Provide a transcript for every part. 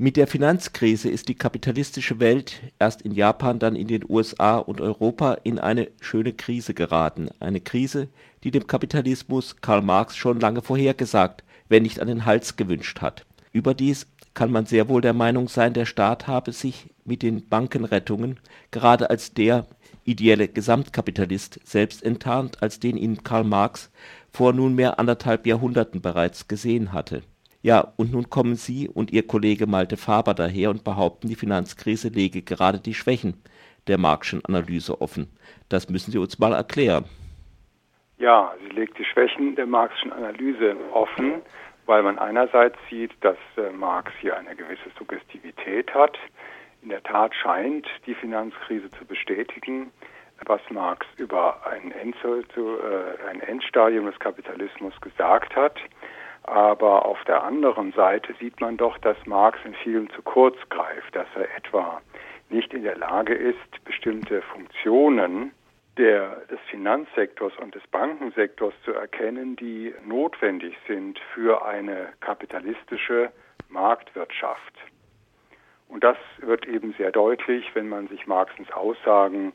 Mit der Finanzkrise ist die kapitalistische Welt erst in Japan, dann in den USA und Europa in eine schöne Krise geraten. Eine Krise, die dem Kapitalismus Karl Marx schon lange vorhergesagt, wenn nicht an den Hals gewünscht hat. Überdies kann man sehr wohl der Meinung sein, der Staat habe sich mit den Bankenrettungen gerade als der ideelle Gesamtkapitalist selbst enttarnt, als den ihn Karl Marx vor nunmehr anderthalb Jahrhunderten bereits gesehen hatte ja, und nun kommen Sie und Ihr Kollege Malte Faber daher und behaupten, die Finanzkrise lege gerade die Schwächen der Marxischen Analyse offen. Das müssen Sie uns mal erklären. Ja, sie legt die Schwächen der Marxischen Analyse offen, weil man einerseits sieht, dass äh, Marx hier eine gewisse Suggestivität hat. In der Tat scheint die Finanzkrise zu bestätigen, was Marx über ein, Endzol, zu, äh, ein Endstadium des Kapitalismus gesagt hat. Aber auf der anderen Seite sieht man doch, dass Marx in vielem zu kurz greift, dass er etwa nicht in der Lage ist, bestimmte Funktionen der, des Finanzsektors und des Bankensektors zu erkennen, die notwendig sind für eine kapitalistische Marktwirtschaft. Und das wird eben sehr deutlich, wenn man sich Marxens Aussagen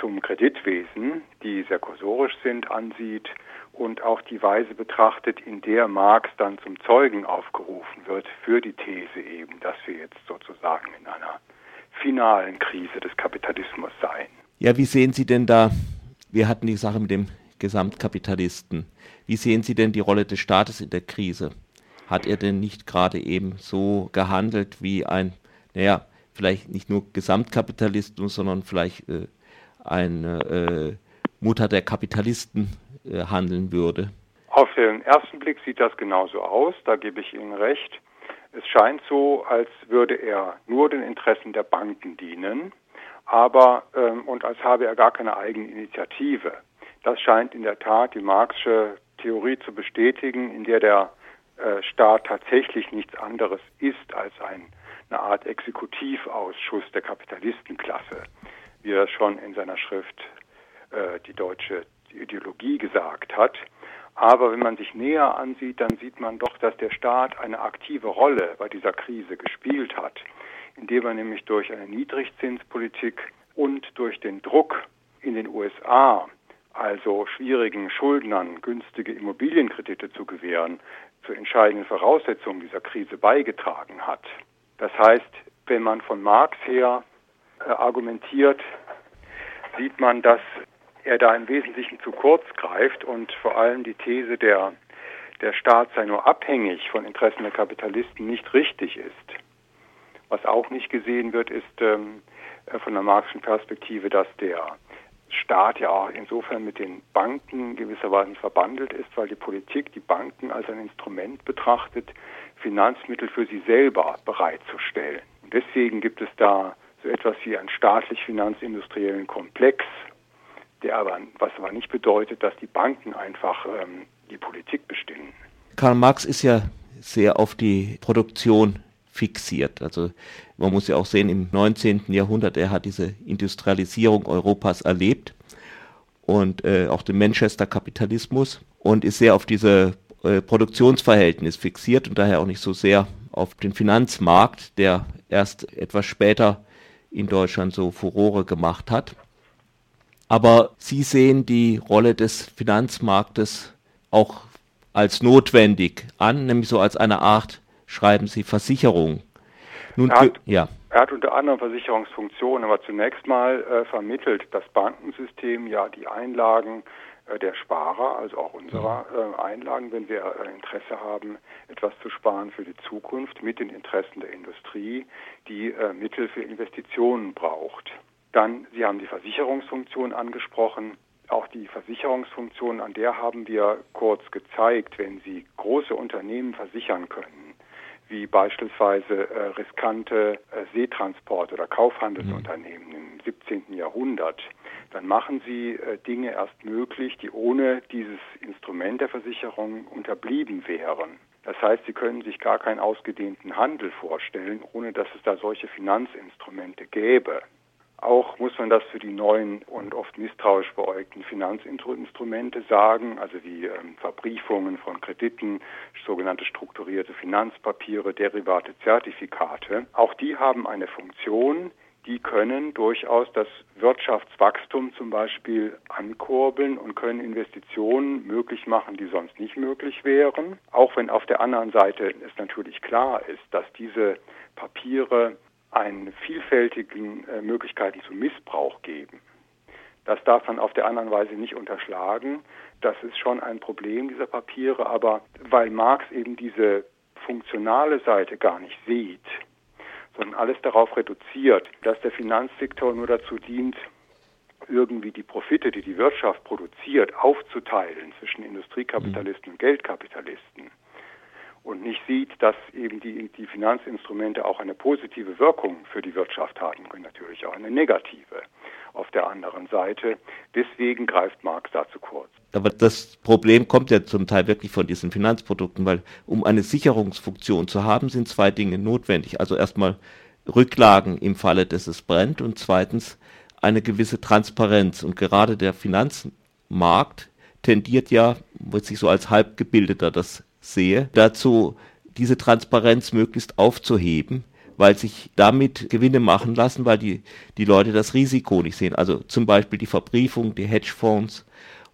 zum Kreditwesen, die sehr kursorisch sind, ansieht und auch die Weise betrachtet, in der Marx dann zum Zeugen aufgerufen wird für die These eben, dass wir jetzt sozusagen in einer finalen Krise des Kapitalismus seien. Ja, wie sehen Sie denn da, wir hatten die Sache mit dem Gesamtkapitalisten, wie sehen Sie denn die Rolle des Staates in der Krise? Hat er denn nicht gerade eben so gehandelt wie ein, naja, vielleicht nicht nur Gesamtkapitalisten, sondern vielleicht äh, eine äh, Mutter der Kapitalisten äh, handeln würde? Auf den ersten Blick sieht das genauso aus, da gebe ich Ihnen recht. Es scheint so, als würde er nur den Interessen der Banken dienen, aber ähm, und als habe er gar keine eigene Initiative. Das scheint in der Tat die Marxische Theorie zu bestätigen, in der der äh, Staat tatsächlich nichts anderes ist als ein, eine Art Exekutivausschuss der Kapitalistenklasse, wie er schon in seiner Schrift äh, die deutsche Ideologie gesagt hat. Aber wenn man sich näher ansieht, dann sieht man doch, dass der Staat eine aktive Rolle bei dieser Krise gespielt hat, indem er nämlich durch eine Niedrigzinspolitik und durch den Druck in den USA, also schwierigen Schuldnern günstige Immobilienkredite zu gewähren, zur entscheidenden Voraussetzung dieser Krise beigetragen hat. Das heißt, wenn man von Marx her argumentiert, sieht man, dass er da im Wesentlichen zu kurz greift und vor allem die These der, der Staat sei nur abhängig von Interessen der Kapitalisten nicht richtig ist. Was auch nicht gesehen wird, ist ähm, äh, von der marxischen Perspektive, dass der Staat ja auch insofern mit den Banken gewisserweise verbandelt ist, weil die Politik die Banken als ein Instrument betrachtet, Finanzmittel für sie selber bereitzustellen. Deswegen gibt es da so etwas wie einen staatlich-finanzindustriellen Komplex, der aber, was aber nicht bedeutet, dass die Banken einfach ähm, die Politik bestimmen. Karl Marx ist ja sehr auf die Produktion fixiert. Also man muss ja auch sehen, im 19. Jahrhundert, er hat diese Industrialisierung Europas erlebt und äh, auch den Manchester-Kapitalismus und ist sehr auf diese äh, Produktionsverhältnis fixiert und daher auch nicht so sehr auf den Finanzmarkt, der erst etwas später in Deutschland so Furore gemacht hat. Aber Sie sehen die Rolle des Finanzmarktes auch als notwendig an, nämlich so als eine Art, schreiben Sie, Versicherung. Nun, er, hat, ja. er hat unter anderem Versicherungsfunktionen, aber zunächst mal äh, vermittelt das Bankensystem ja die Einlagen der Sparer, also auch unserer mhm. äh, Einlagen, wenn wir äh, Interesse haben, etwas zu sparen für die Zukunft mit den Interessen der Industrie, die äh, Mittel für Investitionen braucht. Dann, Sie haben die Versicherungsfunktion angesprochen. Auch die Versicherungsfunktion, an der haben wir kurz gezeigt, wenn Sie große Unternehmen versichern können, wie beispielsweise äh, riskante äh, Seetransport- oder Kaufhandelsunternehmen im 17. Jahrhundert, dann machen Sie äh, Dinge erst möglich, die ohne dieses Instrument der Versicherung unterblieben wären. Das heißt, Sie können sich gar keinen ausgedehnten Handel vorstellen, ohne dass es da solche Finanzinstrumente gäbe. Auch muss man das für die neuen und oft misstrauisch beäugten Finanzinstrumente sagen, also wie ähm, Verbriefungen von Krediten, sogenannte strukturierte Finanzpapiere, Derivate, Zertifikate. Auch die haben eine Funktion, die können durchaus das Wirtschaftswachstum zum Beispiel ankurbeln und können Investitionen möglich machen, die sonst nicht möglich wären. Auch wenn auf der anderen Seite es natürlich klar ist, dass diese Papiere einen vielfältigen äh, Möglichkeiten zu Missbrauch geben. Das darf man auf der anderen Weise nicht unterschlagen. Das ist schon ein Problem dieser Papiere, aber weil Marx eben diese funktionale Seite gar nicht sieht, sondern alles darauf reduziert, dass der Finanzsektor nur dazu dient, irgendwie die Profite, die die Wirtschaft produziert, aufzuteilen zwischen Industriekapitalisten und Geldkapitalisten und nicht sieht, dass eben die, die Finanzinstrumente auch eine positive Wirkung für die Wirtschaft haben können, natürlich auch eine negative auf der anderen Seite. Deswegen greift Marx da zu kurz. Aber das Problem kommt ja zum Teil wirklich von diesen Finanzprodukten, weil um eine Sicherungsfunktion zu haben, sind zwei Dinge notwendig. Also erstmal Rücklagen im Falle, dass es brennt und zweitens eine gewisse Transparenz. Und gerade der Finanzmarkt tendiert ja, was ich so als halbgebildeter das sehe, dazu, diese Transparenz möglichst aufzuheben, weil sich damit Gewinne machen lassen, weil die, die Leute das Risiko nicht sehen. Also zum Beispiel die Verbriefung, die Hedgefonds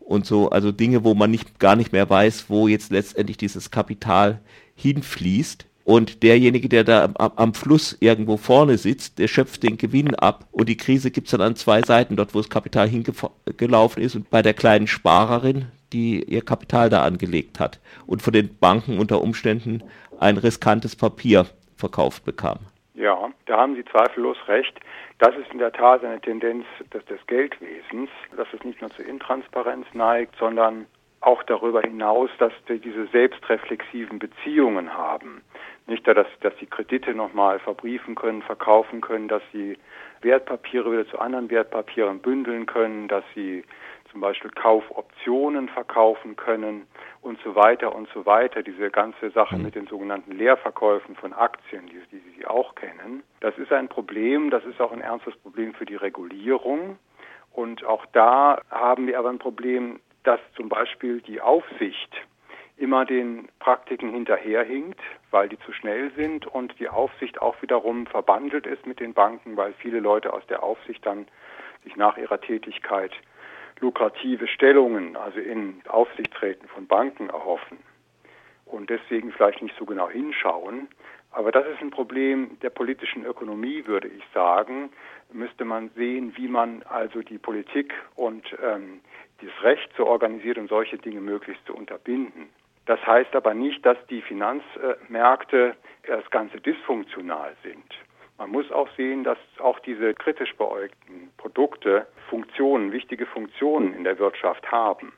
und so, also Dinge, wo man nicht, gar nicht mehr weiß, wo jetzt letztendlich dieses Kapital hinfließt. Und derjenige, der da am, am, Fluss irgendwo vorne sitzt, der schöpft den Gewinn ab. Und die Krise gibt's dann an zwei Seiten, dort wo das Kapital hingelaufen ist und bei der kleinen Sparerin, die ihr Kapital da angelegt hat und von den Banken unter Umständen ein riskantes Papier verkauft bekam. Ja, da haben Sie zweifellos recht. Das ist in der Tat eine Tendenz des, des Geldwesens, dass es nicht nur zur Intransparenz neigt, sondern auch darüber hinaus, dass wir diese selbstreflexiven Beziehungen haben. Nicht, dass, dass sie Kredite nochmal verbriefen können, verkaufen können, dass sie Wertpapiere wieder zu anderen Wertpapieren bündeln können, dass sie zum Beispiel Kaufoptionen verkaufen können und so weiter und so weiter. Diese ganze Sache mhm. mit den sogenannten Leerverkäufen von Aktien, die, die Sie auch kennen. Das ist ein Problem, das ist auch ein ernstes Problem für die Regulierung. Und auch da haben wir aber ein Problem, dass zum Beispiel die Aufsicht immer den Praktiken hinterherhinkt, weil die zu schnell sind und die Aufsicht auch wiederum verbandelt ist mit den Banken, weil viele Leute aus der Aufsicht dann sich nach ihrer Tätigkeit lukrative Stellungen, also in Aufsichtsräten von Banken erhoffen und deswegen vielleicht nicht so genau hinschauen. Aber das ist ein Problem der politischen Ökonomie, würde ich sagen. Müsste man sehen, wie man also die Politik und ähm, das Recht so organisiert, um solche Dinge möglichst zu unterbinden. Das heißt aber nicht, dass die Finanzmärkte das Ganze dysfunktional sind. Man muss auch sehen, dass auch diese kritisch beäugten Produkte Funktionen, wichtige Funktionen in der Wirtschaft haben.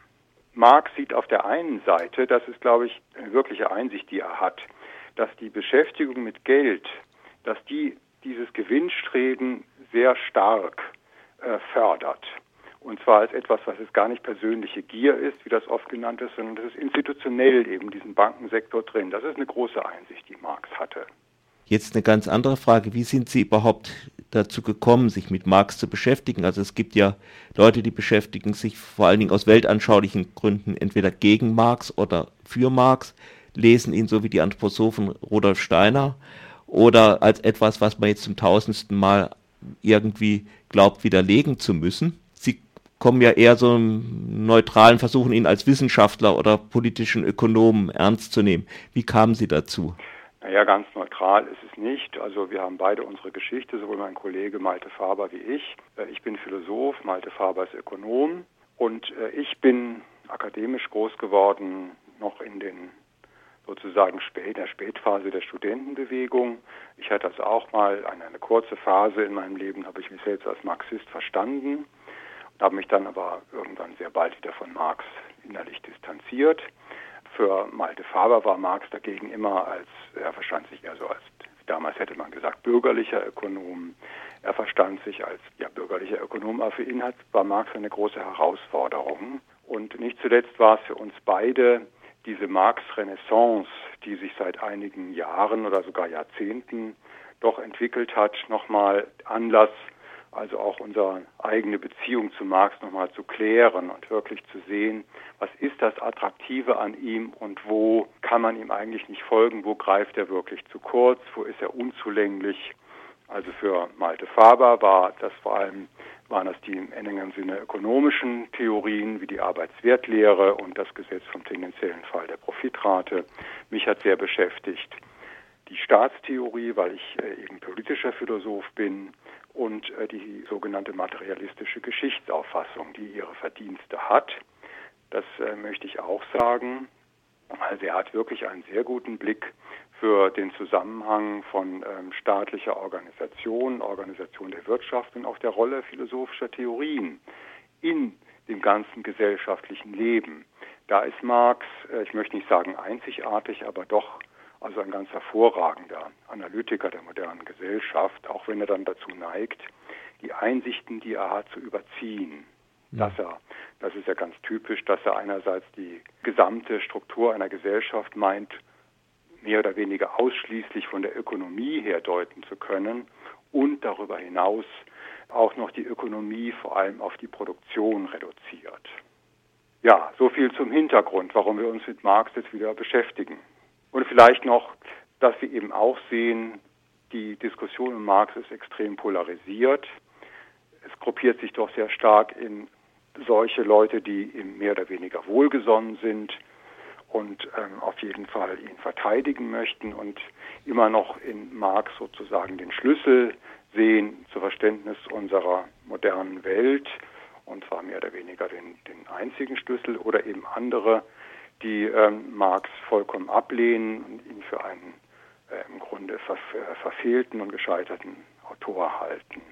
Marx sieht auf der einen Seite, das ist, glaube ich, eine wirkliche Einsicht, die er hat, dass die Beschäftigung mit Geld, dass die dieses Gewinnstreben sehr stark äh, fördert. Und zwar als etwas, was es gar nicht persönliche Gier ist, wie das oft genannt ist, sondern das ist institutionell eben diesen Bankensektor drin. Das ist eine große Einsicht, die Marx hatte. Jetzt eine ganz andere Frage. Wie sind Sie überhaupt dazu gekommen, sich mit Marx zu beschäftigen? Also es gibt ja Leute, die beschäftigen sich vor allen Dingen aus weltanschaulichen Gründen entweder gegen Marx oder für Marx, lesen ihn so wie die Anthroposophen Rudolf Steiner oder als etwas, was man jetzt zum tausendsten Mal irgendwie glaubt, widerlegen zu müssen. Kommen ja eher so einem neutralen Versuchen, ihn als Wissenschaftler oder politischen Ökonomen ernst zu nehmen. Wie kamen Sie dazu? Naja, ganz neutral ist es nicht. Also wir haben beide unsere Geschichte, sowohl mein Kollege Malte Faber wie ich. Äh, ich bin Philosoph, Malte Faber ist Ökonom und äh, ich bin akademisch groß geworden, noch in den sozusagen spät, der Spätphase der Studentenbewegung. Ich hatte also auch mal eine, eine kurze Phase in meinem Leben, habe ich mich selbst als Marxist verstanden habe mich dann aber irgendwann sehr bald wieder von Marx innerlich distanziert. Für Malte Faber war Marx dagegen immer als, er verstand sich eher so als, damals hätte man gesagt, bürgerlicher Ökonom. Er verstand sich als ja, bürgerlicher Ökonom, aber für ihn hat, war Marx eine große Herausforderung. Und nicht zuletzt war es für uns beide diese Marx-Renaissance, die sich seit einigen Jahren oder sogar Jahrzehnten doch entwickelt hat, nochmal Anlass, also auch unsere eigene Beziehung zu Marx nochmal zu klären und wirklich zu sehen, was ist das Attraktive an ihm und wo kann man ihm eigentlich nicht folgen, wo greift er wirklich zu kurz, wo ist er unzulänglich. Also für Malte Faber war das vor allem waren das die im engeren Sinne ökonomischen Theorien wie die Arbeitswertlehre und das Gesetz vom tendenziellen Fall der Profitrate. Mich hat sehr beschäftigt die Staatstheorie, weil ich äh, eben politischer Philosoph bin und äh, die sogenannte materialistische Geschichtsauffassung, die ihre Verdienste hat. Das äh, möchte ich auch sagen. Also er hat wirklich einen sehr guten Blick für den Zusammenhang von ähm, staatlicher Organisation, Organisation der Wirtschaft und auch der Rolle philosophischer Theorien in dem ganzen gesellschaftlichen Leben. Da ist Marx, äh, ich möchte nicht sagen einzigartig, aber doch also ein ganz hervorragender Analytiker der modernen Gesellschaft, auch wenn er dann dazu neigt, die Einsichten, die er hat, zu überziehen. Ja. Dass er, das ist ja ganz typisch, dass er einerseits die gesamte Struktur einer Gesellschaft meint, mehr oder weniger ausschließlich von der Ökonomie her deuten zu können und darüber hinaus auch noch die Ökonomie vor allem auf die Produktion reduziert. Ja, so viel zum Hintergrund, warum wir uns mit Marx jetzt wieder beschäftigen. Und vielleicht noch, dass wir eben auch sehen, die Diskussion um Marx ist extrem polarisiert. Es gruppiert sich doch sehr stark in solche Leute, die ihm mehr oder weniger wohlgesonnen sind und ähm, auf jeden Fall ihn verteidigen möchten und immer noch in Marx sozusagen den Schlüssel sehen zu Verständnis unserer modernen Welt und zwar mehr oder weniger den, den einzigen Schlüssel oder eben andere die ähm, Marx vollkommen ablehnen und ihn für einen äh, im Grunde ver verfehlten und gescheiterten Autor halten.